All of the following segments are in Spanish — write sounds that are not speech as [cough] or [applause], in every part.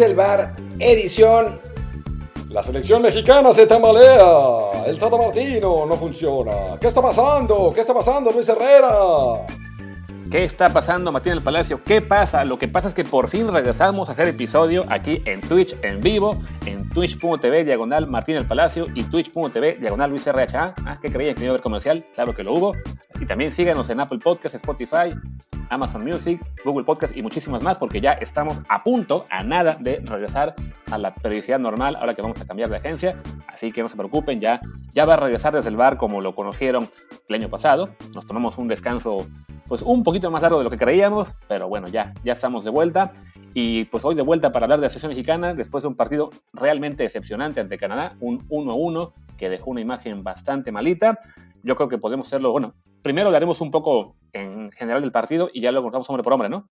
el bar, edición. La selección mexicana se tambalea. El Tata Martino no funciona. ¿Qué está pasando? ¿Qué está pasando, Luis Herrera? ¿Qué está pasando, Martín el Palacio? ¿Qué pasa? Lo que pasa es que por fin regresamos a hacer episodio aquí en Twitch en vivo, en twitch.tv diagonal Martín el Palacio y twitch.tv diagonal Luis RHA. Ah, ¿qué creían que iba a haber comercial? Claro que lo hubo. Y también síganos en Apple Podcasts, Spotify, Amazon Music, Google Podcast y muchísimas más porque ya estamos a punto, a nada de regresar a la periodicidad normal ahora que vamos a cambiar de agencia. Así que no se preocupen, ya, ya va a regresar desde el bar como lo conocieron el año pasado. Nos tomamos un descanso pues un poquito más largo de lo que creíamos, pero bueno, ya, ya estamos de vuelta. Y pues hoy de vuelta para hablar de la selección mexicana, después de un partido realmente decepcionante ante Canadá, un 1-1 que dejó una imagen bastante malita. Yo creo que podemos hacerlo, bueno, primero hablaremos un poco en general del partido y ya lo contamos hombre por hombre, ¿no?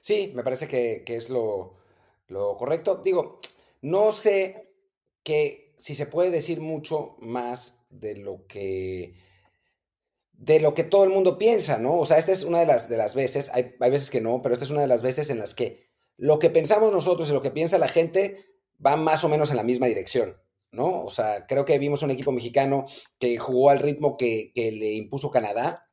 Sí, me parece que, es lo, lo, correcto. Digo, no sé que si se puede decir mucho más de lo que de lo que todo el mundo piensa, ¿no? O sea, esta es una de las, de las veces, hay, veces que no, pero esta es una de las veces en las que lo que pensamos nosotros y lo que piensa la gente va más o menos en la misma dirección, ¿no? O sea, creo que vimos un equipo mexicano que jugó al ritmo que, le impuso Canadá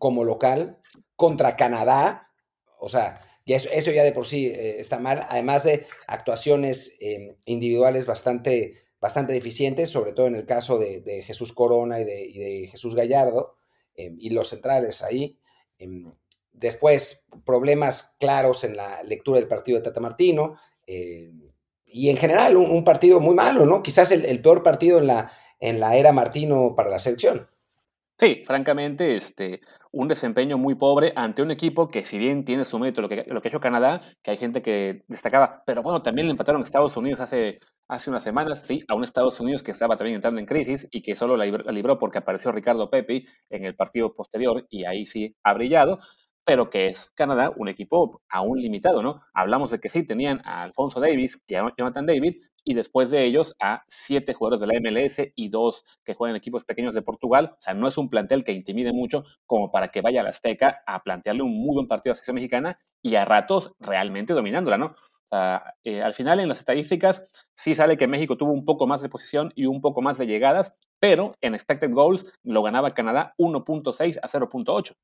como local contra Canadá, o sea, y eso, eso ya de por sí eh, está mal, además de actuaciones em, individuales bastante, bastante deficientes, sobre todo en el caso de, Jesús Corona y de Jesús Gallardo, Em, y los centrales ahí. Em, después, problemas claros en la lectura del partido de Tata Martino. Em, y en general, un, partido muy malo, ¿no? Quizás el, peor partido en la, en la era Martino para la selección. Sí, francamente, este, un desempeño muy pobre ante un equipo que si bien tiene su mérito lo que, lo que ha hecho Canadá, que hay gente que destacaba, pero bueno, también le empataron Estados Unidos hace, hace unas semanas, sí, a un Estados Unidos que estaba también entrando en crisis y que solo la, libró porque apareció Ricardo Pepe en el partido posterior y ahí sí ha brillado, pero que es Canadá un equipo aún limitado, ¿no? Hablamos de que sí, tenían a Alfonso Davis y a Jonathan David, y después de ellos a siete jugadores de la MLS y dos que juegan en equipos pequeños de Portugal. O sea, no es un plantel que intimide mucho como para que vaya a la Azteca a plantearle un muy buen partido a la selección mexicana y a ratos realmente dominándola, ¿no? Eh, al final en las estadísticas sí sale que México tuvo un poco más de posición y un poco más de llegadas, pero en expected goals lo ganaba Canadá 1.6 a 0.8.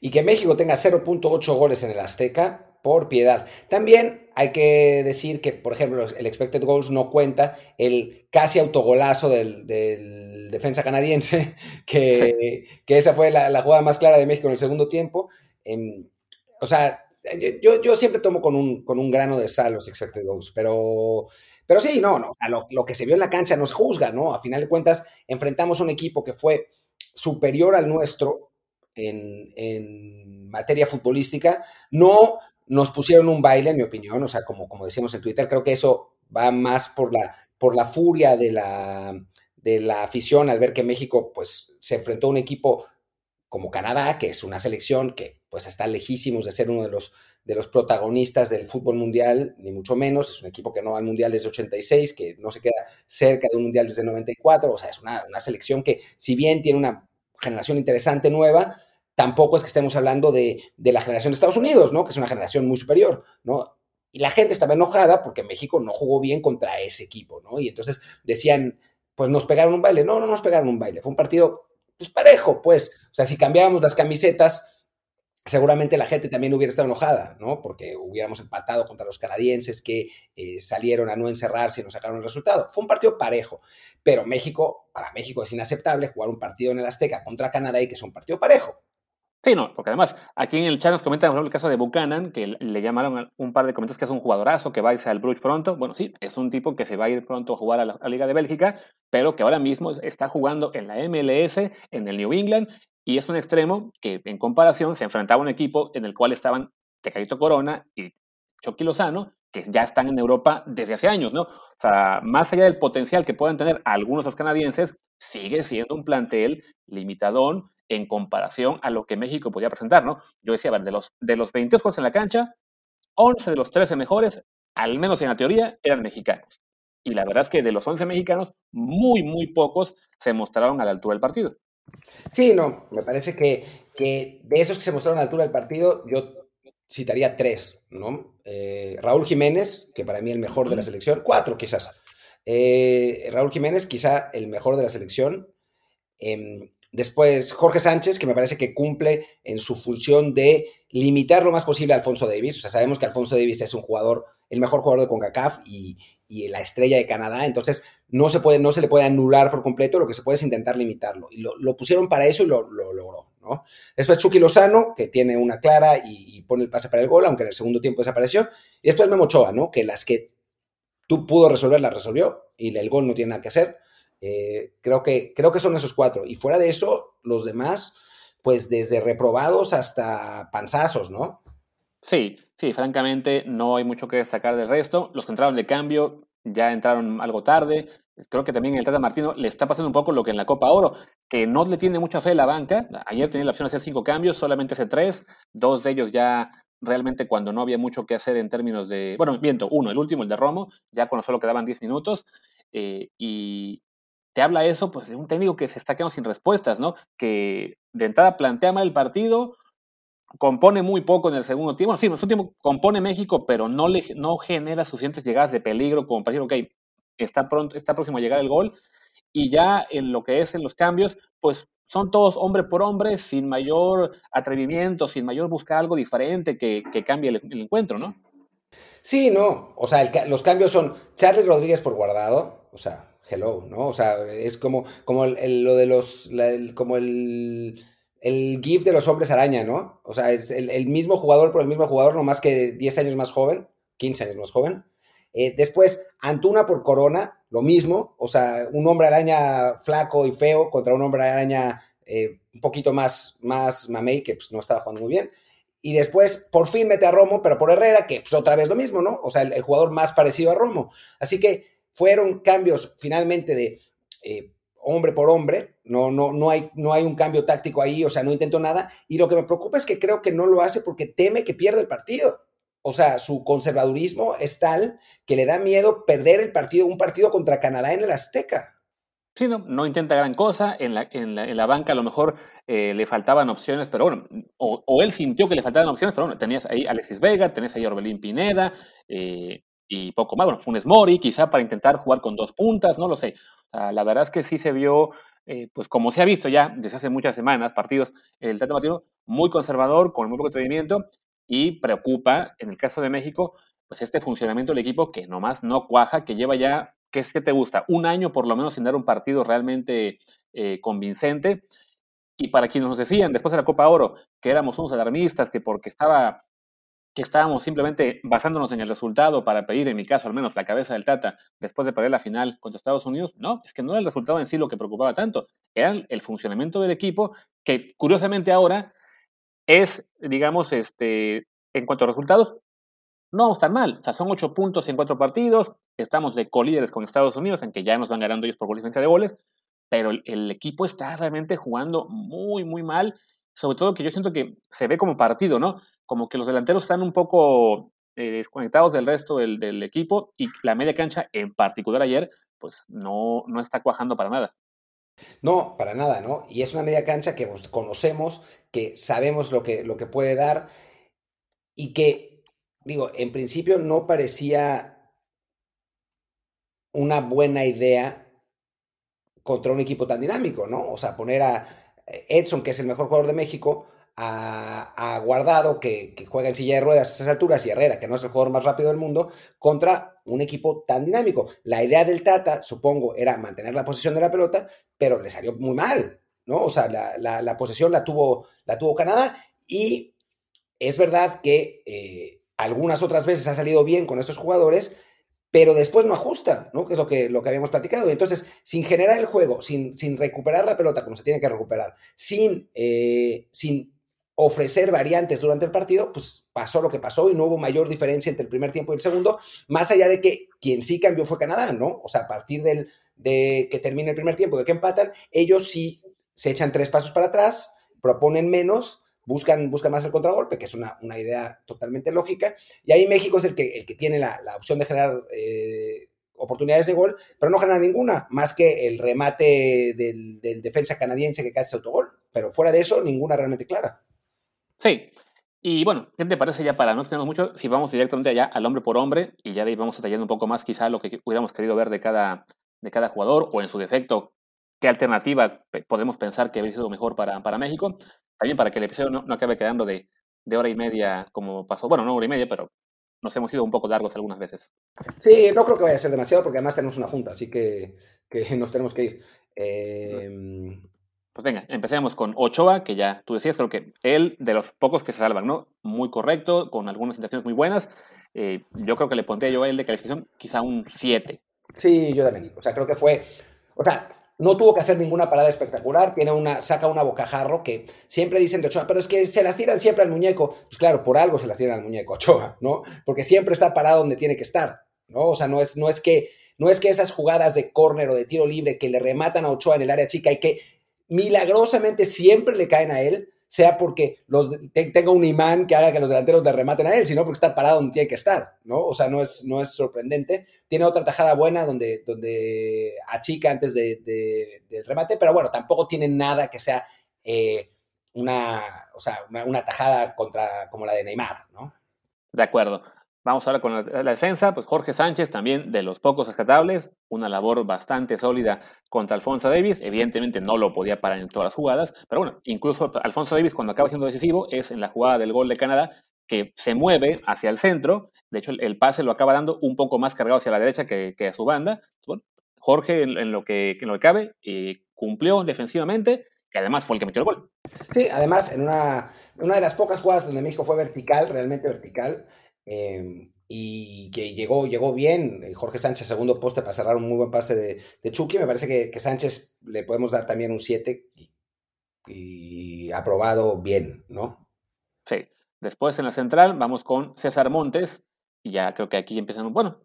Y que México tenga 0.8 goles en el Azteca, por piedad. También hay que decir que, por ejemplo, el expected goals no cuenta el casi autogolazo del, defensa canadiense, [laughs] que, esa fue la, jugada más clara de México en el segundo tiempo. o sea, yo, yo, siempre tomo con un, con un grano de sal los expected goals, pero, pero sí, no, no, lo, lo, que se vio en la cancha nos juzga, ¿no? A final de cuentas, enfrentamos un equipo que fue superior al nuestro en, en materia futbolística, no nos pusieron un baile, en mi opinión, o sea, como, como decíamos en Twitter, creo que eso va más por la, por la furia de la, de la afición al ver que México pues se enfrentó a un equipo como Canadá, que es una selección que pues está lejísimos de ser uno de los, de los protagonistas del fútbol mundial, ni mucho menos, es un equipo que no va al mundial desde 86, que no se queda cerca de un mundial desde 94, o sea, es una, una selección que si bien tiene una generación interesante nueva, tampoco es que estemos hablando de, la generación de Estados Unidos, ¿no? Que es una generación muy superior, ¿no? Y la gente estaba enojada porque México no jugó bien contra ese equipo, ¿no? Y entonces decían, pues nos pegaron un baile. No, no nos pegaron un baile. Fue un partido, pues parejo, pues. O sea, si cambiábamos las camisetas, seguramente la gente también hubiera estado enojada, ¿no? Porque hubiéramos empatado contra los canadienses que eh, salieron a no encerrarse y nos sacaron el resultado. Fue un partido parejo. Pero México, para México es inaceptable jugar un partido en el Azteca contra Canadá y que es un partido parejo. Sí, no, porque además aquí en el chat nos comentan el caso de Buchanan, que le llamaron un par de comentarios que es un jugadorazo, que va a irse al Bruges pronto. Bueno, sí, es un tipo que se va a ir pronto a jugar a la, Liga de Bélgica, pero que ahora mismo está jugando en la MLS, en el New England, y es un extremo que en comparación se enfrentaba a un equipo en el cual estaban Tecadito Corona y Chucky Lozano, que ya están en Europa desde hace años, ¿no? O sea, más allá del potencial que puedan tener algunos de los canadienses, sigue siendo un plantel limitadón en comparación a lo que México podía presentar, ¿no? Yo decía, a de los, de los 22 juegos en la cancha, 11 de los 13 mejores, al menos en la teoría, eran mexicanos. Y la verdad es que de los 11 mexicanos, muy, muy pocos se mostraron a la altura del partido. Sí, no, me parece que, que de esos que se mostraron a la altura del partido, yo citaría tres, ¿no? Eh, Raúl Jiménez, que para mí el mejor de la selección, cuatro quizás. Eh, Raúl Jiménez, quizá el mejor de la selección. Em, después, Jorge Sánchez, que me parece que cumple en su función de limitar lo más posible a Alfonso Davis. O sea, sabemos que Alfonso Davis es un jugador, el mejor jugador de CONCACAF y, la estrella de Canadá, entonces no se, puede, no se le puede anular por completo, lo que se puede es intentar limitarlo. Y lo, pusieron para eso y lo, logró, ¿no? Después Chucky Lozano, que tiene una clara y, pone el pase para el gol, aunque en el segundo tiempo desapareció. Y después Memo ¿no? Que las que tú pudo resolver, las resolvió y el gol no tiene nada que hacer. Eh, creo, que, creo que son esos cuatro. Y fuera de eso, los demás, pues desde reprobados hasta panzazos, ¿no? Sí, sí, francamente no hay mucho que destacar del resto. Los que entraron de cambio ya entraron algo tarde. Creo que también el Tata Martino le está pasando un poco lo que en la Copa Oro, que no le tiene mucha fe a la banca. Ayer tenía la opción de hacer cinco cambios, solamente hace tres. Dos de ellos ya realmente cuando no había mucho que hacer en términos de, bueno, viento, uno, el último, el de Romo, ya cuando solo quedaban diez minutos, eh, y te habla eso, pues, de un técnico que se está quedando sin respuestas, ¿no? Que de entrada plantea mal el partido, compone muy poco en el segundo tiempo. Sí, en el segundo tiempo compone México, pero no, le, no genera suficientes llegadas de peligro como para decir, ok, está, pronto, está próximo a llegar el gol. Y ya en lo que es en los cambios, pues son todos hombre por hombre, sin mayor atrevimiento, sin mayor buscar algo diferente que, que cambie el, encuentro, ¿no? Sí, no. O sea, los cambios son Charlie Rodríguez por guardado, o sea, hello, ¿no? O sea, es como, como lo de los, como el, el GIF de los hombres araña, ¿no? O sea, es el, mismo jugador por el mismo jugador, no más que 10 años más joven, 15 años más joven. Eh, después, Antuna por Corona, lo mismo, o sea, un hombre araña flaco y feo contra un hombre araña eh, un poquito más, más mamey, que pues no estaba jugando muy bien. Y después, por fin mete a Romo, pero por Herrera, que pues otra vez lo mismo, ¿no? O sea, el jugador más parecido a Romo. Así que fueron cambios finalmente de eh, hombre por hombre, no, no, no, hay, no hay un cambio táctico ahí, o sea, no intentó nada. Y lo que me preocupa es que creo que no lo hace porque teme que pierda el partido. O sea, su conservadurismo es tal que le da miedo perder el partido, un partido contra Canadá en el Azteca. Sí, no, no intenta gran cosa. En la, en la, en la banca a lo mejor eh, le faltaban opciones, pero bueno, o, él sintió que le faltaban opciones, pero bueno, tenías ahí Alexis Vega, tenés ahí Orbelín Pineda, eh, y poco más. Bueno, Funes Mori, quizá para intentar jugar con dos puntas, no lo sé. la verdad es que sí se vio, eh, pues como se ha visto ya desde hace muchas semanas, partidos, el Tata Martino muy conservador, con muy poco atrevimiento, y preocupa, en el caso de México, pues este funcionamiento del equipo que nomás no cuaja, que lleva ya, ¿qué es que te gusta? Un año por lo menos sin dar un partido realmente eh, convincente. Y para quienes nos decían después de la Copa Oro que éramos unos alarmistas, que porque estaba que estábamos simplemente basándonos en el resultado para pedir, en mi caso al menos, la cabeza del Tata después de perder la final contra Estados Unidos. No, es que no era el resultado en sí lo que preocupaba tanto, era el funcionamiento del equipo, que curiosamente ahora es, digamos, este, en cuanto a resultados, no vamos tan mal. O sea, son ocho puntos en cuatro partidos, estamos de colíderes con Estados Unidos, en que ya nos van ganando ellos por diferencia de goles, pero el, el equipo está realmente jugando muy, muy mal, sobre todo que yo siento que se ve como partido, ¿no? Como que los delanteros están un poco eh, desconectados del resto del, equipo y la media cancha, en particular ayer, pues no, no está cuajando para nada. No, para nada, ¿no? Y es una media cancha que pues, conocemos, que sabemos lo que, lo que puede dar y que, digo, en principio no parecía una buena idea contra un equipo tan dinámico, ¿no? O sea, poner a Edson, que es el mejor jugador de México, a, Guardado, que, juega en silla de ruedas a esas alturas, y Herrera, que no es el jugador más rápido del mundo, contra un equipo tan dinámico. La idea del Tata, supongo, era mantener la posesión de la pelota, pero le salió muy mal, ¿no? O sea, la, posesión la tuvo, la tuvo Canadá y es verdad que eh, algunas otras veces ha salido bien con estos jugadores, pero después no ajusta, ¿no? Que es lo que, lo que habíamos platicado. entonces, sin generar el juego, sin, sin recuperar la pelota como se tiene que recuperar, sin, eh, sin ofrecer variantes durante el partido, pues pasó lo que pasó y no hubo mayor diferencia entre el primer tiempo y el segundo, más allá de que quien sí cambió fue Canadá, ¿no? O sea, a partir del, de que termine el primer tiempo, de que empatan, ellos sí se echan tres pasos para atrás, proponen menos, buscan, buscan más el contragolpe, que es una, una idea totalmente lógica, y ahí México es el que, el que tiene la, opción de generar eh, oportunidades de gol, pero no genera ninguna, más que el remate del, defensa canadiense que casi autogol, pero fuera de eso, ninguna realmente clara. Sí, Y bueno, ¿qué te parece ya para no extendernos mucho? Si vamos directamente allá al hombre por hombre y ya de ahí vamos detallando un poco más quizá lo que hubiéramos querido ver de cada, de cada jugador o en su defecto, qué alternativa podemos pensar que habría sido mejor para, para México. También para que el episodio no, no acabe quedando de, de hora y media como pasó. Bueno, no hora y media, pero nos hemos ido un poco largos algunas veces. Sí, no creo que vaya a ser demasiado porque además tenemos una junta, así que, que nos tenemos que ir. Eh, pues venga, empecemos con Ochoa, que ya tú decías, creo que él de los pocos que se salvan, ¿no? Muy correcto, con algunas intenciones muy buenas. Eh, yo creo que le pondría yo a él de calificación quizá un 7. Sí, yo también. O sea, creo que fue. O sea, no tuvo que hacer ninguna parada espectacular, tiene una, saca una bocajarro que siempre dicen de Ochoa, pero es que se las tiran siempre al muñeco. Pues claro, por algo se las tiran al muñeco Ochoa, ¿no? Porque siempre está parado donde tiene que estar, ¿no? O sea, no es, no es que no es que esas jugadas de córner o de tiro libre que le rematan a Ochoa en el área chica y que milagrosamente siempre le caen a él, sea porque los, tenga un imán que haga que los delanteros le rematen a él, sino porque está parado donde tiene que estar, ¿no? O sea, no es, no es sorprendente. Tiene otra tajada buena donde, donde achica antes de, del remate, pero bueno, tampoco tiene nada que sea eh, una, o sea, una, una, tajada contra, como la de Neymar, ¿no? De acuerdo. Vamos ahora con la, defensa, pues Jorge Sánchez también de los pocos rescatables, una labor bastante sólida contra Alfonso Davis, evidentemente no lo podía parar en todas las jugadas, pero bueno, incluso Alfonso Davis cuando acaba siendo decisivo es en la jugada del gol de Canadá que se mueve hacia el centro, de hecho el, pase lo acaba dando un poco más cargado hacia la derecha que, que a su banda, bueno, Jorge en, lo que, en lo que cabe y cumplió defensivamente, que además fue el que metió el gol. Sí, además en una, una de las pocas jugadas donde México fue vertical, realmente vertical, Em, y que llegó, llegó bien. Eh, Jorge Sánchez, segundo poste para cerrar un muy buen pase de, de Chucky. Me parece que, Sánchez le podemos dar también un 7 y, aprobado bien, ¿no? Sí. Después en la central vamos con César Montes y ya creo que aquí empezamos. Bueno,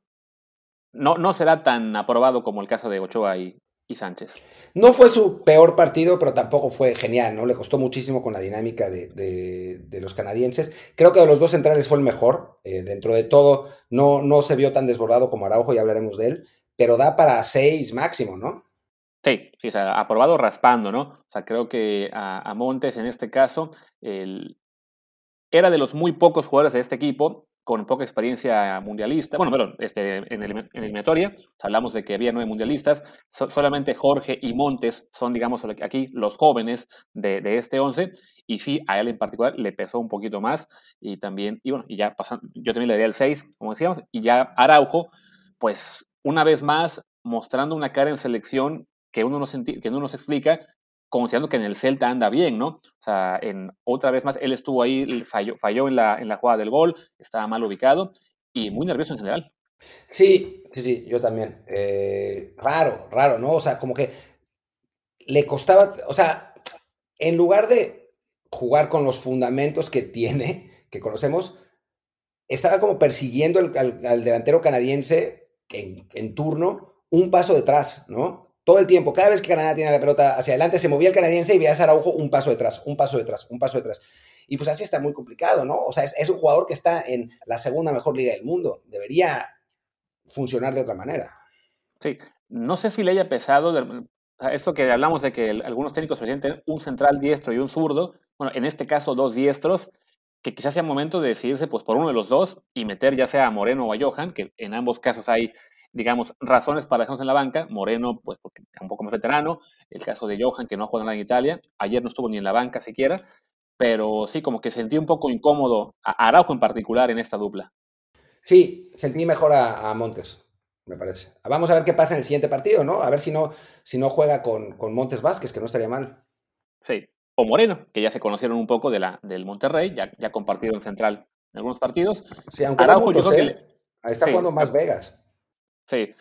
no, no será tan aprobado como el caso de Ochoa y, y Sánchez. No fue su peor partido, pero tampoco fue genial, ¿no? Le costó muchísimo con la dinámica de, de, los canadienses. Creo que de los dos centrales fue el mejor. Eh, dentro de todo, no, no se vio tan desbordado como Araujo, ya hablaremos de él, pero da para seis máximo, ¿no? Sí, sí, o sea, aprobado raspando, ¿no? O sea, creo que a, a Montes en este caso el, era de los muy pocos jugadores de este equipo con poca experiencia mundialista, bueno, pero este, en, eliminatoria, hablamos de que había nueve mundialistas, solamente Jorge y Montes son, digamos, aquí los jóvenes de, este once, y sí, a él en particular le pesó un poquito más, y también, y bueno, y ya pasando, yo también le daría el 6, como decíamos, y ya Araujo, pues una vez más mostrando una cara en selección que uno no, que uno no se explica, considerando que en el Celta anda bien, ¿no? O sea, en, otra vez más, él estuvo ahí, falló, falló en, la, en la jugada del gol, estaba mal ubicado y muy nervioso en general. Sí, sí, sí, yo también. Eh, raro, raro, ¿no? O sea, como que le costaba, o sea, en lugar de jugar con los fundamentos que tiene, que conocemos, estaba como persiguiendo al, al, delantero canadiense en, en turno un paso detrás, ¿no? Todo el tiempo, cada vez que Canadá tiene la pelota hacia adelante, se movía el canadiense y veía a Araujo un paso detrás, un paso detrás, un paso detrás. Y pues así está muy complicado, ¿no? O sea, es, un jugador que está en la segunda mejor liga del mundo. Debería funcionar de otra manera. Sí, no sé si le haya pesado esto que hablamos de que algunos técnicos prefieren un central diestro y un zurdo, bueno, en este caso dos diestros, que quizás sea momento de decidirse pues, por uno de los dos y meter ya sea a Moreno o a Johan, que en ambos casos hay digamos, razones para dejarnos en la banca. Moreno, pues porque es un poco más veterano. El caso de Johan, que no ha jugado nada en Italia. Ayer no estuvo ni en la banca siquiera. Pero sí, como que sentí un poco incómodo a Araujo en particular en esta dupla. Sí, sentí mejor a, Montes, me parece. Vamos a ver qué pasa en el siguiente partido, ¿no? A ver si no, si no juega con, con Montes Vázquez, que no estaría mal. Sí, o Moreno, que ya se conocieron un poco de la, del Monterrey, ya, ya compartieron central en algunos partidos. Sí, aunque Araujo, yo creo ¿eh? Ahí está jugando más Vegas. Sí.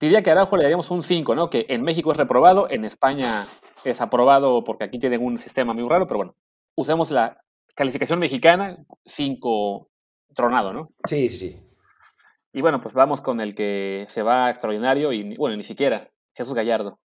Diría que a Araujo le daríamos un 5, ¿no? Que en México es reprobado, en España es aprobado porque aquí tienen un sistema muy raro, pero bueno, usemos la calificación mexicana, 5 tronado, ¿no? Sí, sí, sí. Y bueno, pues vamos con el que se va extraordinario y, bueno, ni siquiera, Jesús Gallardo.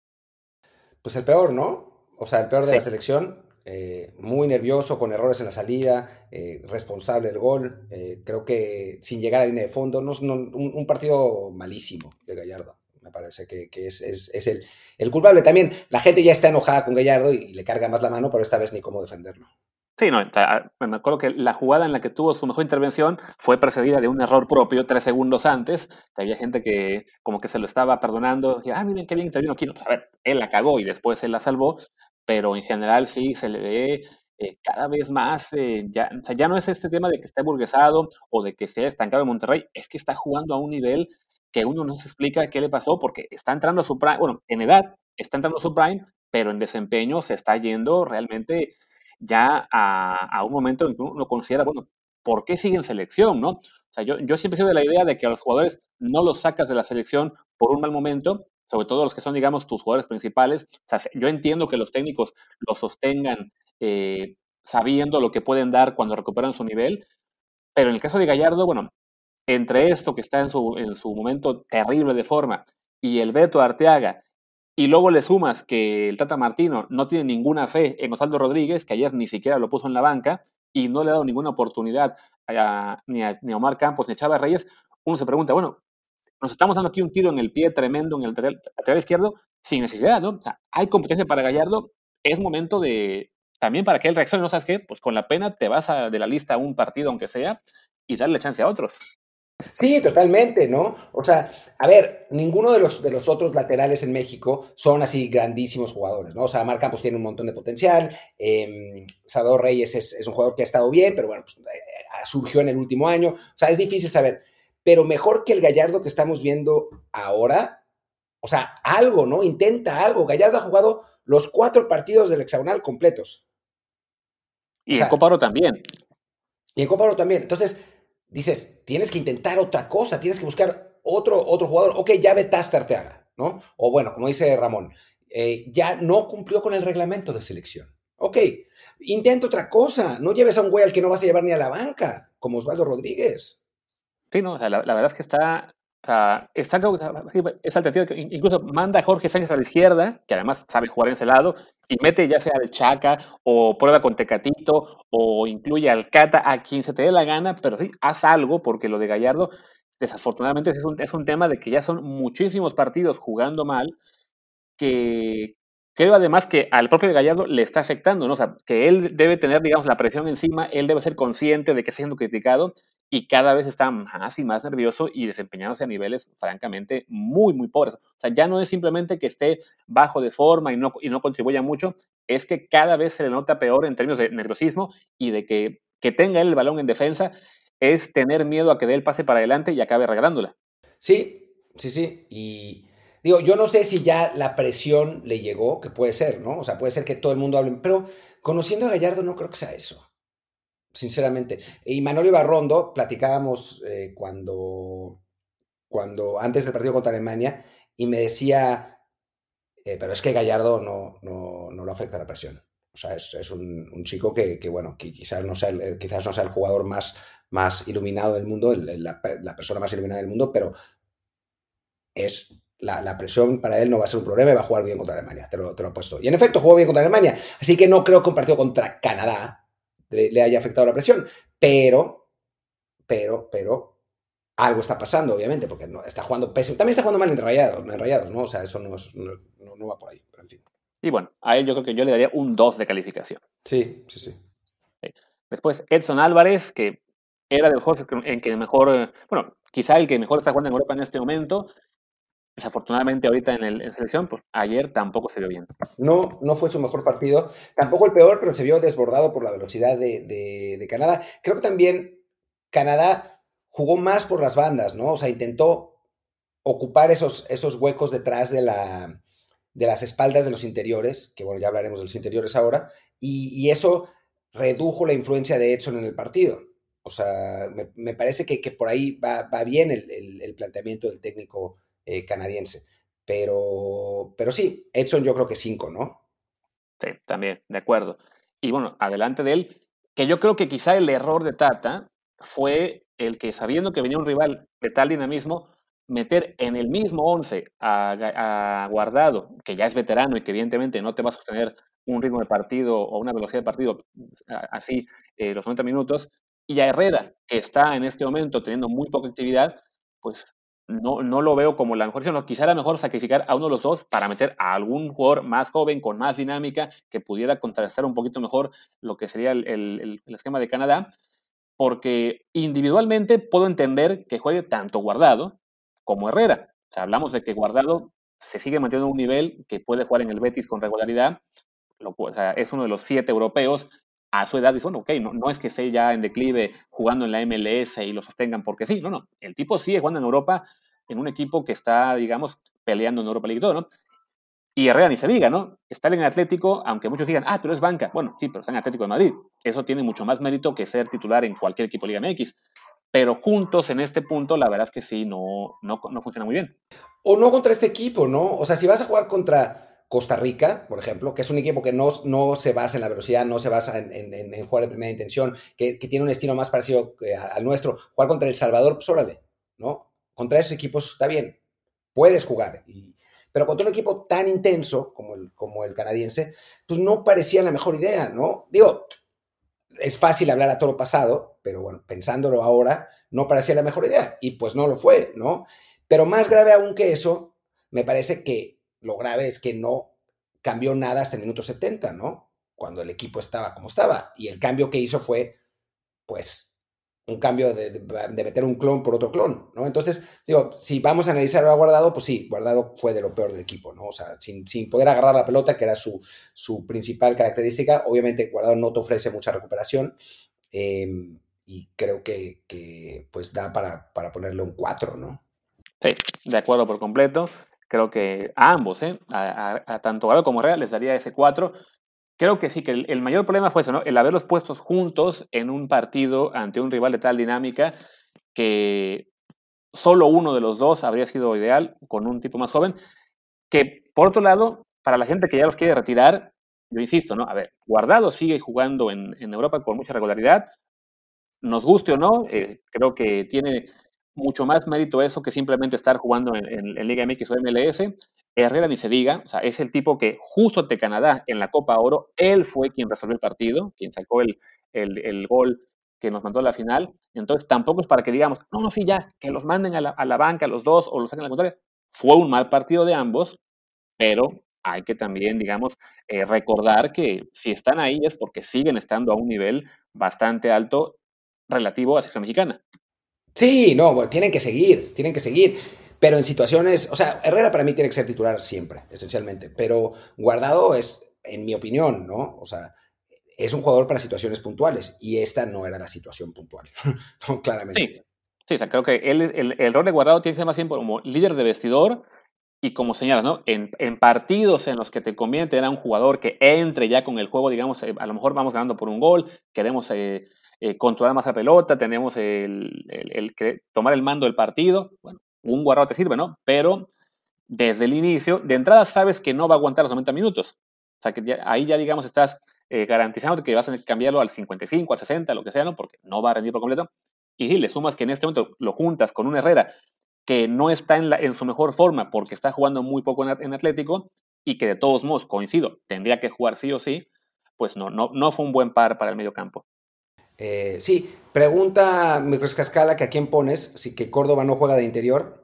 Pues el peor, ¿no? O sea, el peor de la selección. Eh, muy nervioso, con errores en la salida, eh, responsable del gol. Eh, creo que sin llegar a línea de fondo, no, un, partido malísimo de Gallardo. Me parece que, es, el, el, culpable. También la gente ya está enojada con Gallardo y, le carga más la mano, pero esta vez ni cómo defenderlo. Sí, no, me acuerdo que la jugada en la que tuvo su mejor intervención fue precedida de un error propio tres segundos antes. había gente que como que se lo estaba perdonando. Decía, ah, miren qué bien intervino aquí. a ver, él la cagó y después él la salvó, pero en general sí se le ve eh, cada vez más, eh, ya, ya no es este tema de que esté burguesado o de que sea estancado en Monterrey, es que está jugando a un nivel que uno no se explica qué le pasó porque está entrando a su prime, bueno, en edad está entrando a su prime, pero en desempeño se está yendo realmente ya a, un momento en que uno considera, bueno, ¿por qué sigue en selección, no? O sea, yo, yo siempre sido de la idea de que a los jugadores no los sacas de la selección por un mal momento, sobre todo los que son, digamos, tus jugadores principales. Yo entiendo que los técnicos los sostengan eh, sabiendo lo que pueden dar cuando recuperan su nivel, pero en el caso de Gallardo, bueno, entre esto que está en su, en su momento terrible de forma y el Beto Arteaga y luego le sumas que el Tata Martino no tiene ninguna fe en Osvaldo Rodríguez, que ayer ni siquiera lo puso en la banca y no le ha dado ninguna oportunidad ni, a, Omar Campos ni a Chávez Reyes, uno se pregunta, bueno, nos estamos dando aquí un tiro en el pie tremendo en el lateral, izquierdo sin necesidad, ¿no? O sea, hay competencia para Gallardo, es momento de también para que él reaccione, ¿no sabes qué? Pues con la pena te vas de la lista a un partido, aunque sea, y darle chance a otros. Sí, totalmente, ¿no? O sea, a ver, ninguno de los, de los otros laterales en México son así grandísimos jugadores, ¿no? O sea, Mar Campos tiene un montón de potencial, eh, Salvador Reyes es, un jugador que ha estado bien, pero bueno, pues, eh, eh, surgió en el último año, o sea, es difícil saber, pero mejor que el Gallardo que estamos viendo ahora, o sea, algo, ¿no? Intenta algo, Gallardo ha jugado los cuatro partidos del hexagonal completos. Y en Copa Oro también. Y en Copa Oro también. Entonces, dices, tienes que intentar otra cosa, tienes que buscar otro, otro jugador. Ok, ya vetaste Arteaga, ¿no? O bueno, como dice Ramón, eh, ya no cumplió con el reglamento de selección. Ok, intenta otra cosa. No lleves a un güey al que no vas a llevar ni a la banca, como Osvaldo Rodríguez. Sí, no, la, verdad es que está está, es alternativa que incluso manda a Jorge Sánchez a la izquierda, que además sabe jugar en ese lado, y mete ya sea al Chaca o prueba con Tecatito o incluye al Cata a quien se te dé la gana, pero sí, haz algo porque lo de Gallardo desafortunadamente es un, es un tema de que ya son muchísimos partidos jugando mal que, Creo además que al propio Gallardo le está afectando, ¿no? O sea, que él debe tener, digamos, la presión encima, él debe ser consciente de que está siendo criticado y cada vez está más y más nervioso y desempeñándose a niveles, francamente, muy, muy pobres. O sea, ya no es simplemente que esté bajo de forma y no, y no contribuya mucho, es que cada vez se le nota peor en términos de nerviosismo y de que, que tenga él el balón en defensa es tener miedo a que dé el pase para adelante y acabe regalándola. Sí, sí, sí. Y Digo, yo no sé si ya la presión le llegó, que puede ser, ¿no? O sea, puede ser que todo el mundo hable, pero conociendo a Gallardo no creo que sea eso, sinceramente. Y Manolo Barrondo, platicábamos eh, cuando, cuando, antes del partido contra Alemania, y me decía, eh, pero es que Gallardo no, no, no lo afecta la presión. O sea, es, un, chico que, bueno, que quizás no sea el, quizás no sea el jugador más, más iluminado del mundo, la, persona más iluminada del mundo, pero es la, presión para él no va a ser un problema y va a jugar bien contra Alemania, te lo, te lo he puesto. Y en efecto, jugó bien contra Alemania, así que no creo que un partido contra Canadá le, haya afectado la presión, pero, pero, pero, algo está pasando, obviamente, porque no, está jugando pésimo. También está jugando mal en rayados, en rayados, ¿no? O sea, eso no, no, va por ahí, pero en fin. Y bueno, a él yo creo que yo le daría un 2 de calificación. Sí, sí, sí. Después Edson Álvarez, que era del juego en que mejor, bueno, quizá el que mejor está jugando en Europa en este momento, desafortunadamente ahorita en, el, selección, pues ayer tampoco se vio bien. No, no fue su mejor partido, tampoco el peor, pero se vio desbordado por la velocidad de, Canadá. Creo que también Canadá jugó más por las bandas, ¿no? O sea, intentó ocupar esos, huecos detrás de las espaldas de los interiores, que bueno, ya hablaremos de los interiores ahora, y, eso redujo la influencia de Edson en el partido. O sea, me, parece que, por ahí va, bien el planteamiento del técnico eh, canadiense. Pero, pero sí, Edson yo creo que cinco, ¿no? Sí, también, de acuerdo. Y bueno, adelante de él, que yo creo que quizá el error de Tata fue el que sabiendo que venía un rival de tal dinamismo, meter en el mismo once a, Guardado, que ya es veterano y que evidentemente no te va a sostener un ritmo de partido o una velocidad de partido así eh, los 90 minutos, y a Herrera, que está en este momento teniendo muy poca actividad, pues no, no lo veo como la mejor opción. Quizá era mejor sacrificar a uno de los dos para meter a algún jugador más joven, con más dinámica, que pudiera contrastar un poquito mejor lo que sería el, el, el esquema de Canadá, porque individualmente puedo entender que juegue tanto Guardado como Herrera. O sea, hablamos de que Guardado se sigue manteniendo un nivel que puede jugar en el Betis con regularidad. Lo, o sea, es uno de los siete europeos a su edad. Y bueno, ok, no, no es que esté ya en declive jugando en la MLS y lo sostengan porque sí. No, no. El tipo sigue jugando en Europa en un equipo que está, digamos, peleando en Europa League y todo, ¿no? Y Herrera ni se diga, ¿no? Estar en Atlético, aunque muchos digan, ah, pero es banca. Bueno, sí, pero está en Atlético de Madrid. Eso tiene mucho más mérito que ser titular en cualquier equipo Liga MX pero juntos en este punto, la verdad es que sí, no, no, no funciona muy bien. O no contra este equipo, ¿no? O sea, si vas a jugar contra Costa Rica, por ejemplo, que es un equipo que no, no se basa en la velocidad, no se basa en, jugar de primera intención, que, tiene un estilo más parecido al nuestro, jugar contra El Salvador, pues órale, ¿no? Contra esos equipos está bien, puedes jugar. Pero contra un equipo tan intenso como el, como el canadiense, pues no parecía la mejor idea, ¿no? Digo, es fácil hablar a toro pasado, pero bueno, pensándolo ahora, no parecía la mejor idea y pues no lo fue, ¿no? Pero más grave aún que eso, me parece que lo grave es que no cambió nada hasta el minuto 70, ¿no? Cuando el equipo estaba como estaba. Y el cambio que hizo fue, pues, un cambio de, meter un clon por otro clon, ¿no? Entonces, digo, si vamos a analizar a Guardado, pues sí, Guardado fue de lo peor del equipo, ¿no? O sea, sin, poder agarrar la pelota, que era su, su, principal característica, obviamente Guardado no te ofrece mucha recuperación em, y creo que, que, pues da para, para ponerle un 4, ¿no? Sí, de acuerdo por completo. Creo que a ambos, ¿eh? a, tanto Guardado como Real les daría ese 4 creo que sí, que el, mayor problema fue eso, ¿no? El haberlos puestos juntos en un partido ante un rival de tal dinámica que solo uno de los dos habría sido ideal con un tipo más joven. Que, por otro lado, para la gente que ya los quiere retirar, yo insisto, ¿no? A ver, Guardado sigue jugando en, Europa con mucha regularidad. Nos guste o no, eh, creo que tiene mucho más mérito eso que simplemente estar jugando en, en Liga MX o MLS. Herrera ni se diga, o sea, es el tipo que justo ante Canadá en la Copa Oro, él fue quien resolvió el partido, quien sacó el, el, gol que nos mandó a la final. Entonces, tampoco es para que digamos, no, no, sí, ya, que los manden a la, a la banca los dos o los saquen a la contraria. Fue un mal partido de ambos, pero hay que también, digamos, eh, recordar que si están ahí es porque siguen estando a un nivel bastante alto relativo a la sección mexicana. Sí, no, tienen que seguir, tienen que seguir. Pero en situaciones, o sea, Herrera para mí tiene que ser titular siempre, esencialmente. Pero Guardado es, en mi opinión, ¿no? O sea, es un jugador para situaciones puntuales y esta no era la situación puntual, [laughs] claramente. Sí, sí creo que él, el, rol de Guardado tiene que ser más bien como líder de vestidor y como señalas, ¿no? En, en, partidos en los que te conviene tener a un jugador que entre ya con el juego, digamos, eh, a lo mejor vamos ganando por un gol, queremos eh, eh, controlar más la pelota, tenemos el, el, el, tomar el mando del partido, bueno, un guardado te sirve, ¿no? Pero desde el inicio, de entrada sabes que no va a aguantar los 90 minutos. O sea, que ahí ya, digamos, estás eh, garantizando que vas a cambiarlo al 55, al 60, lo que sea, ¿no? Porque no va a rendir por completo. Y si le sumas que en este momento lo juntas con un Herrera que no está en, la, en su mejor forma porque está jugando muy poco en, Atlético y que de todos modos, coincido, tendría que jugar sí o sí, pues no, no, no fue un buen par para el medio campo. Eh, sí, pregunta Micros Cascala que a quién pones si que Córdoba no juega de interior.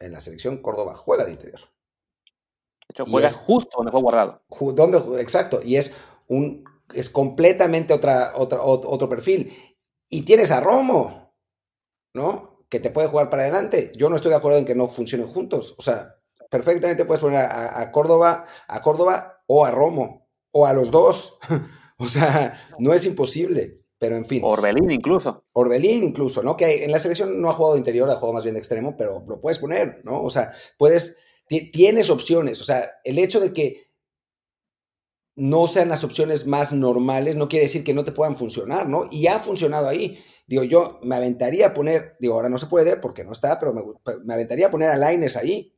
En la selección Córdoba juega de interior. De hecho, juega justo donde fue guardado. Donde, exacto, y es un es completamente otra, otra, otro perfil. Y tienes a Romo, ¿no? Que te puede jugar para adelante. Yo no estoy de acuerdo en que no funcionen juntos. O sea, perfectamente puedes poner a Córdoba, a Córdoba o a Romo, o a los dos. [laughs] o sea, no es imposible. Pero en fin. Orbelín incluso. Orbelín incluso, ¿no? Que en la selección no ha jugado de interior, ha jugado más bien de extremo, pero lo puedes poner, ¿no? O sea, puedes, tienes opciones. O sea, el hecho de que no sean las opciones más normales no quiere decir que no te puedan funcionar, ¿no? Y ha funcionado ahí. Digo, yo me aventaría a poner, digo, ahora no se puede porque no está, pero me, aventaría a poner a Laines ahí,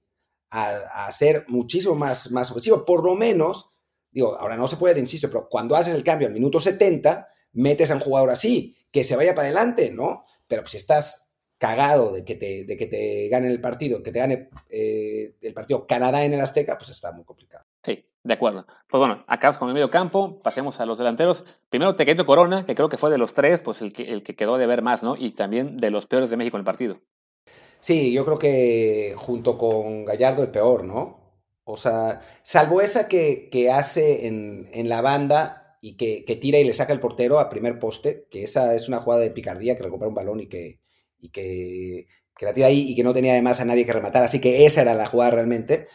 a, a, ser muchísimo más, más ofensivo. Por lo menos, digo, ahora no se puede, insisto, pero cuando haces el cambio al minuto 70, metes a un jugador así, que se vaya para adelante, ¿no? Pero pues, si estás cagado de que te, de que te gane el partido, que te gane eh, el partido Canadá en el Azteca, pues está muy complicado. Sí, de acuerdo. Pues bueno, acabamos con el medio campo, pasemos a los delanteros. Primero Tequeto Corona, que creo que fue de los tres, pues el que, el que quedó de ver más, ¿no? Y también de los peores de México en el partido. Sí, yo creo que junto con Gallardo el peor, ¿no? O sea, salvo esa que, que hace en, en, la banda y que, que, tira y le saca el portero a primer poste, que esa es una jugada de picardía que recupera un balón y que, y que, que la tira ahí y que no tenía además a nadie que rematar, así que esa era la jugada realmente.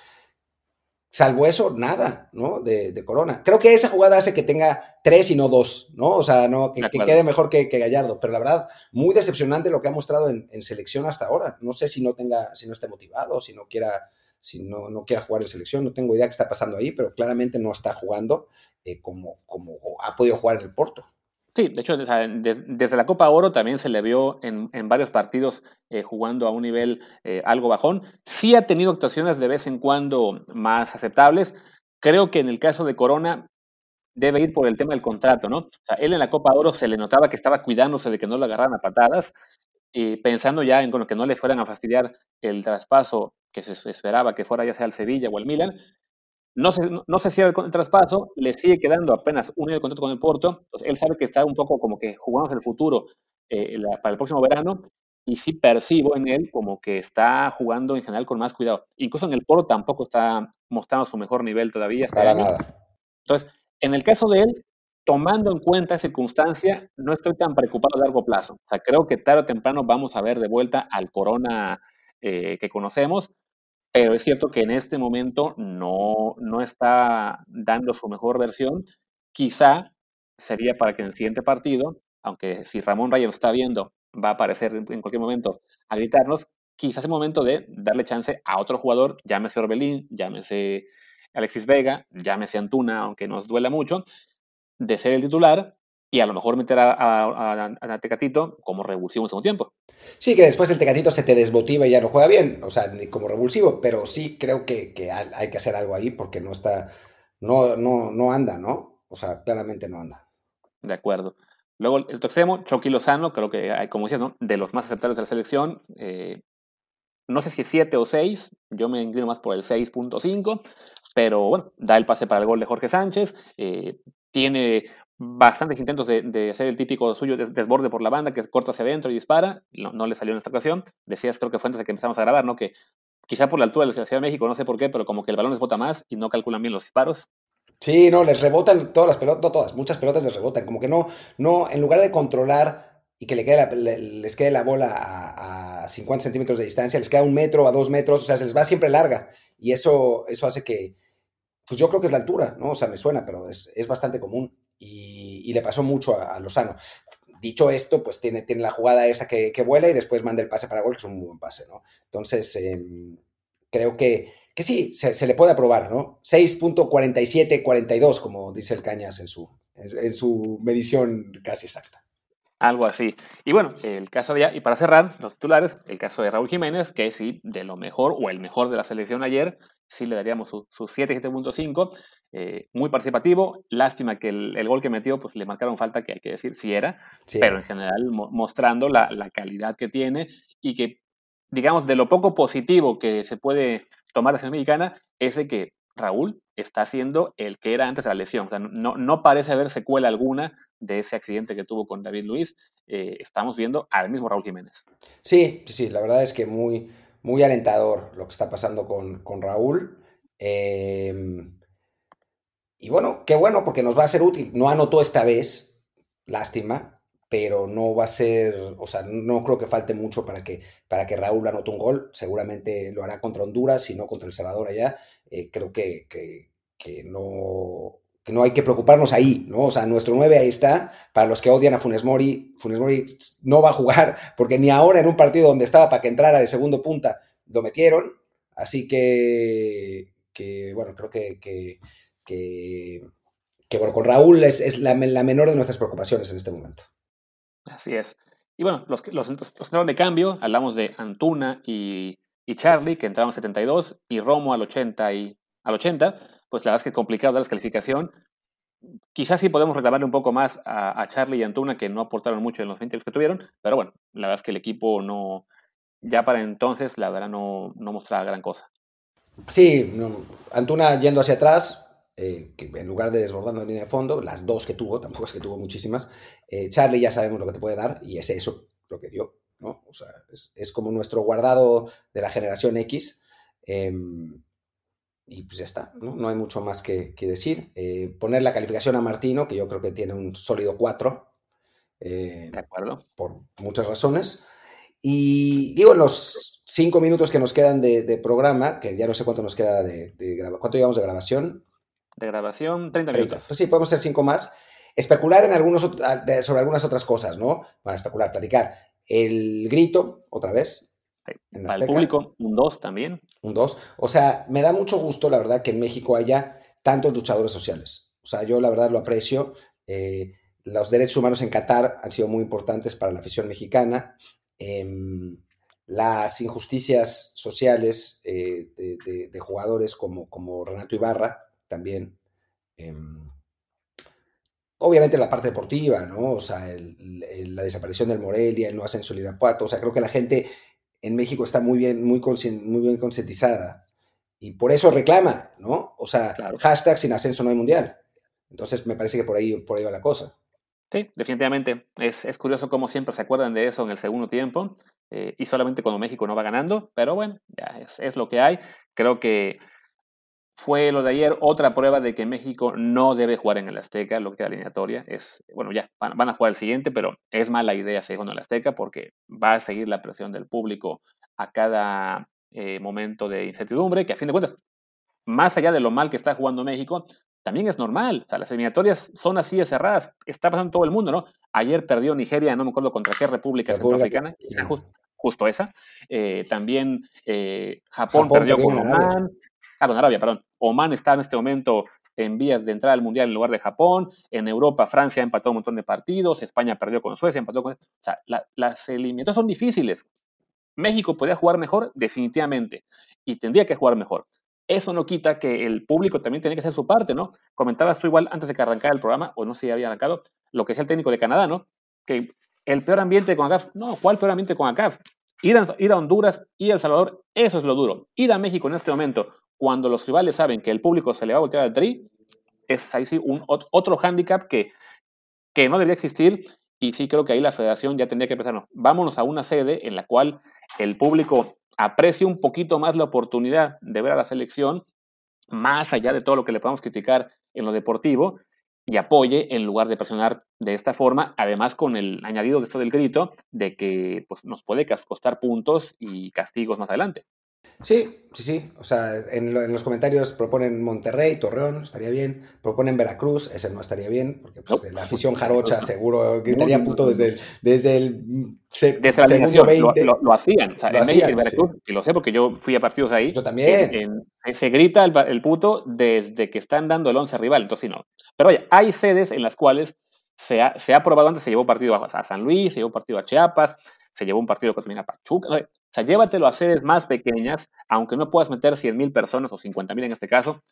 Salvo eso, nada, ¿no? De, de, Corona. Creo que esa jugada hace que tenga tres y no dos, ¿no? O sea, no, que, que quede mejor que, que, Gallardo. Pero la verdad, muy decepcionante lo que ha mostrado en, en, selección hasta ahora. No sé si no tenga, si no esté motivado, si no quiera, si no, no quiera jugar en selección. No tengo idea qué está pasando ahí, pero claramente no está jugando eh, como, como ha podido jugar en el Porto. Sí, de hecho, desde la Copa Oro también se le vio en, en varios partidos eh, jugando a un nivel eh, algo bajón. Sí ha tenido actuaciones de vez en cuando más aceptables. Creo que en el caso de Corona debe ir por el tema del contrato, ¿no? O sea, él en la Copa Oro se le notaba que estaba cuidándose de que no lo agarraran a patadas, y pensando ya en que no le fueran a fastidiar el traspaso que se esperaba que fuera ya sea al Sevilla o al Milan, no se, no, se cierra el, traspaso, le sigue quedando apenas un año de contrato con el Porto, entonces él sabe que está un poco como que jugamos el futuro eh, la, para el próximo verano, y sí percibo en él como que está jugando en general con más cuidado. Incluso en el Porto tampoco está mostrando su mejor nivel todavía. Para nada. Entonces, en el caso de él, tomando en cuenta esa circunstancia, no estoy tan preocupado a largo plazo. O sea, creo que tarde o temprano vamos a ver de vuelta al Corona eh, que conocemos, pero es cierto que en este momento no, no está dando su mejor versión. Quizá sería para que en el siguiente partido, aunque si Ramón Rayo lo está viendo, va a aparecer en cualquier momento a gritarnos, quizás es momento de darle chance a otro jugador, llámese Orbelín, llámese Alexis Vega, llámese Antuna, aunque nos duela mucho, de ser el titular y a lo mejor meter a, a, a, a Tecatito como revulsivo en segundo tiempo. Sí, que después el Tecatito se te desmotiva y ya no juega bien, o sea, como revulsivo, pero sí creo que, que hay que hacer algo ahí porque no está, no, no, no anda, ¿no? O sea, claramente no anda. De acuerdo. Luego el extremo, Chucky Lozano, creo que, como decías, ¿no? de los más aceptables de la selección. Eh, no sé si 7 o 6, yo me inclino más por el 6.5, pero bueno, da el pase para el gol de Jorge Sánchez. Eh, tiene bastantes intentos de, de, hacer el típico suyo desborde por la banda, que corta hacia adentro y dispara. No, no, le salió en esta ocasión. Decías, creo que fue antes de que empezamos a grabar, ¿no? Que quizá por la altura de la Ciudad de México, no sé por qué, pero como que el balón les bota más y no calculan bien los disparos. Sí, no, les rebotan todas las pelotas, no todas, muchas pelotas les rebotan. Como que no, no, en lugar de controlar y que le quede la, le, les quede la bola a, a, 50 centímetros de distancia, les queda un metro a dos metros, o sea, se les va siempre larga. Y eso, eso hace que, pues yo creo que es la altura, ¿no? O sea, me suena, pero es, es bastante común y, le pasó mucho a, a, Lozano. Dicho esto, pues tiene, tiene la jugada esa que, que, vuela y después manda el pase para gol, que es un muy buen pase, ¿no? Entonces, eh, creo que, que sí, se, se, le puede aprobar, ¿no? 6.4742, como dice el Cañas en su, en su medición casi exacta. Algo así. Y bueno, el caso de, y para cerrar, los titulares, el caso de Raúl Jiménez, que sí, de lo mejor o el mejor de la selección ayer, sí le daríamos su, su 7, 7.5. Eh, muy participativo. Lástima que el, el, gol que metió, pues le marcaron falta, que hay que decir, sí era, sí. pero en general mo mostrando la, la, calidad que tiene y que, digamos, de lo poco positivo que se puede tomar la selección mexicana es de que Raúl está siendo el que era antes de la lesión. O sea, no, no parece haber secuela alguna de ese accidente que tuvo con David Luis. Eh, estamos viendo al mismo Raúl Jiménez. Sí, sí, la verdad es que muy, muy alentador lo que está pasando con, con Raúl. Eh, y bueno, qué bueno, porque nos va a ser útil. No anotó esta vez, lástima, pero no va a ser, o sea, no creo que falte mucho para que, para que Raúl anote un gol. Seguramente lo hará contra Honduras, si no contra El Salvador allá. Eh, creo que, que, que, no, no hay que preocuparnos ahí, ¿no? O sea, nuestro 9 ahí está. Para los que odian a Funes Mori, Funes Mori no va a jugar, [laughs] porque ni ahora en un partido donde estaba para que entrara de segundo punta, lo metieron. Así que, que bueno, creo que, que, que, que con Raúl es, la, menor de nuestras preocupaciones en este momento. Así es. Y bueno, los, los, los de cambio, hablamos de Antuna y, y Charlie, que entraron 72, y Romo al 80, y, al 80 pues la verdad es que complicado dar la calificación. Quizás sí podemos reclamarle un poco más a, Charlie y Antuna, que no aportaron mucho en los 20 que tuvieron, pero bueno, la verdad es que el equipo no, ya para entonces, la verdad no, no mostraba gran cosa. Sí, Antuna yendo hacia atrás, eh, que en lugar de desbordando en línea de fondo, las dos que tuvo, [laughs] tampoco es que tuvo muchísimas, eh, Charlie ya sabemos lo que te puede dar y es eso lo que dio. ¿no? Sea, es, como nuestro guardado de la generación X. Em, y pues ya está, ¿no? No hay mucho más que, decir. Eh, poner la calificación a Martino, que yo creo que tiene un sólido 4. Eh, de acuerdo. Por muchas razones. Y digo, en los cinco minutos que nos quedan de, programa, que ya no sé cuánto nos queda de, grabación. ¿Cuánto llevamos de grabación? De grabación, 30 minutos. Pues sí, podemos hacer cinco más. Especular en algunos, sobre algunas otras cosas, ¿no? Para especular, platicar. El grito, otra vez. Para el público, un 2 también. Un 2. O sea, me da mucho gusto, la verdad, que en México haya tantos luchadores sociales. O sea, yo la verdad lo aprecio. Eh, los derechos humanos en Qatar han sido muy importantes para la afición mexicana. Em, las injusticias sociales eh, de, jugadores como, como Renato Ibarra también. Em, obviamente la parte deportiva, ¿no? O sea, la desaparición del Morelia, el no ascenso del Irapuato. O sea, creo que la gente en México está muy bien, muy, muy bien concientizada. Y por eso reclama, ¿no? O sea, hashtag sin ascenso no hay mundial. Entonces me parece que por ahí, por ahí va la cosa. Sí, definitivamente. Es, es, curioso cómo siempre se acuerdan de eso en el segundo tiempo eh, y solamente cuando México no va ganando, pero bueno, ya es, es, lo que hay. Creo que fue lo de ayer otra prueba de que México no debe jugar en el Azteca, lo que queda eliminatoria. Es, bueno, ya van, a jugar el siguiente, pero es mala idea seguir en el Azteca porque va a seguir la presión del público a cada eh, momento de incertidumbre, que a fin de cuentas, más allá de lo mal que está jugando México, también es normal. O sea, las eliminatorias son así de cerradas. Está pasando todo el mundo, ¿no? Ayer perdió Nigeria, no me acuerdo contra qué república, centroafricana, justo, esa. Eh, también eh, Japón, perdió con Oman. Ah, con Arabia, perdón. Oman está en este momento en vías de entrar al Mundial en lugar de Japón. En Europa, Francia ha empatado un montón de partidos. España perdió con Suecia, empató con... O sea, las eliminatorias son difíciles. México podría jugar mejor, definitivamente. Y tendría que jugar mejor. Eso no quita que el público también tiene que hacer su parte, ¿no? Comentabas tú igual antes de que arrancara el programa, o no sé si había arrancado, lo que es el técnico de Canadá, ¿no? Que el peor ambiente con ACAF, no, ¿cuál peor ambiente con ACAF? Ir a, ir a Honduras y a El Salvador, eso es lo duro. Ir a México en este momento, cuando los rivales saben que el público se le va a voltear al tri, es ahí sí un, otro hándicap que, que no debería existir y sí creo que ahí la federación ya tendría que empezar, vámonos a una sede en la cual el público aprecie un poquito más la oportunidad de ver a la selección, más allá de todo lo que le podamos criticar en lo deportivo, y apoye en lugar de presionar de esta forma, además con el añadido de esto del grito, de que pues, nos puede costar puntos y castigos más adelante. Sí, sí, sí. O sea, en, los comentarios proponen Monterrey, Torreón, estaría bien. Proponen Veracruz, ese no estaría bien, porque pues, la afición jarocha seguro gritaría puto desde el, desde el segundo 20. Lo, hacían. O sea, en México y Veracruz, y lo sé porque yo fui a partidos ahí. Yo también. se grita el, puto desde que están dando el once rival, entonces no. Pero oye, hay sedes en las cuales se ha, se ha probado antes, se llevó partido a San Luis, se llevó partido a Chiapas, se llevó un partido que termina Pachuca. O sea, llévatelo a sedes más pequeñas, aunque no puedas meter 100.000 personas o 50.000 en este caso.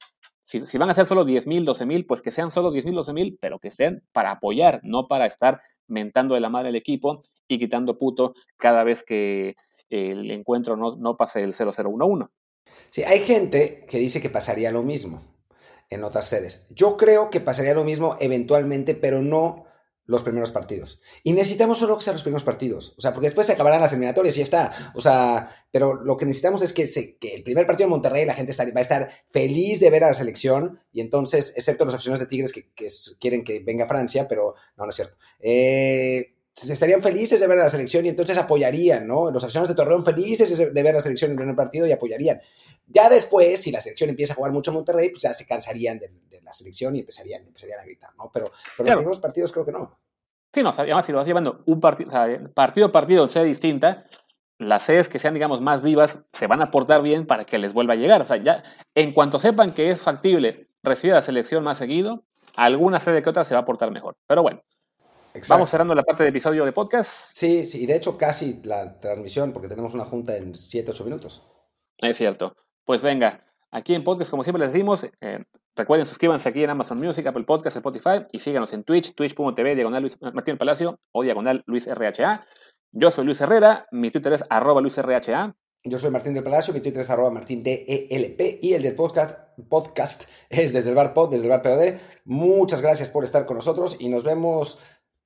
Si, van a ser solo 10.000, 12.000, pues que sean solo 10.000, 12.000, pero que sean para apoyar, no para estar mentando de la madre al equipo y quitando puto cada vez que el encuentro no, no pase el 0011. Sí, hay gente que dice que pasaría lo mismo en otras sedes. Yo creo que pasaría lo mismo eventualmente, pero no los primeros partidos. Y necesitamos solo que sean los primeros partidos. O sea, porque después se acabarán las eliminatorias y ya está. O sea, pero lo que necesitamos es que, que el primer partido en Monterrey la gente va a estar feliz de ver a la selección. Y entonces, excepto los aficionados de Tigres que, quieren que venga Francia, pero no, no es cierto. Eh, estarían felices de ver a la selección y entonces apoyarían, ¿no? Los aficionados de Torreón felices de ver a la selección en el primer partido y apoyarían. Ya después, si la selección empieza a jugar mucho en Monterrey, pues ya se cansarían de, la selección y empezarían, empezarían a gritar, ¿no? Pero, pero los primeros partidos creo que no. Sí, no, además si lo vas llevando un partido, o sea, partido a partido en sede distinta, las sedes que sean, digamos, más vivas se van a portar bien para que les vuelva a llegar. O sea, ya en cuanto sepan que es factible recibir a la selección más seguido, alguna sede que otra se va a portar mejor. Pero bueno, Vamos cerrando la parte de episodio de podcast. Sí, sí, y de hecho casi la transmisión, porque tenemos una junta en 7, 8 minutos. Es cierto. Pues venga, aquí en podcast, como siempre les decimos, eh, recuerden suscríbanse aquí en Amazon Music, Apple Podcast, Spotify y síganos en Twitch, twitch.tv, diagonal Luis Martín Palacio o diagonal Luis RHA. Yo soy Luis Herrera, mi Twitter es arroba Luis RHA. Yo soy Martín del Palacio, mi Twitter es arroba Martín DELP y el del podcast, podcast es desde el bar pod, desde el bar POD. Muchas gracias por estar con nosotros y nos vemos,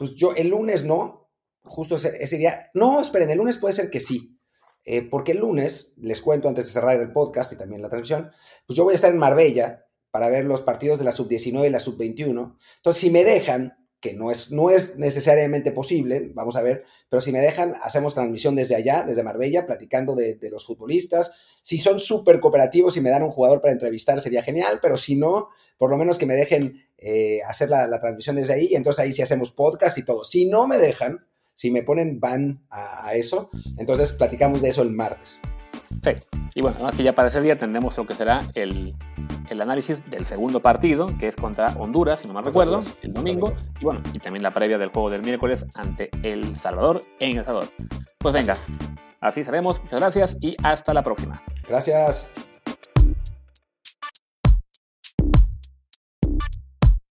pues yo el lunes no, justo ese, día. No, esperen, el lunes puede ser que sí. Eh, porque el lunes, les cuento antes de cerrar el podcast y también la transmisión, pues yo voy a estar en Marbella para ver los partidos de la sub-19 y la sub-21. Entonces, si me dejan, que no es, no es necesariamente posible, vamos a ver, pero si me dejan, hacemos transmisión desde allá, desde Marbella, platicando de, los futbolistas. Si son súper cooperativos y me dan un jugador para entrevistar, sería genial, pero si no, por lo menos que me dejen eh, hacer la, transmisión desde ahí, y entonces ahí sí hacemos podcast y todo. Si no me dejan, si me ponen van a, eso, entonces platicamos de eso el martes. Sí, y bueno, así ya para ese día tendremos lo que será el, el análisis del segundo partido, que es contra Honduras, si no mal recuerdo, el domingo, y bueno, y también la previa del juego del miércoles ante El Salvador en El Salvador. Pues venga, así seremos, muchas gracias y hasta la próxima. Gracias.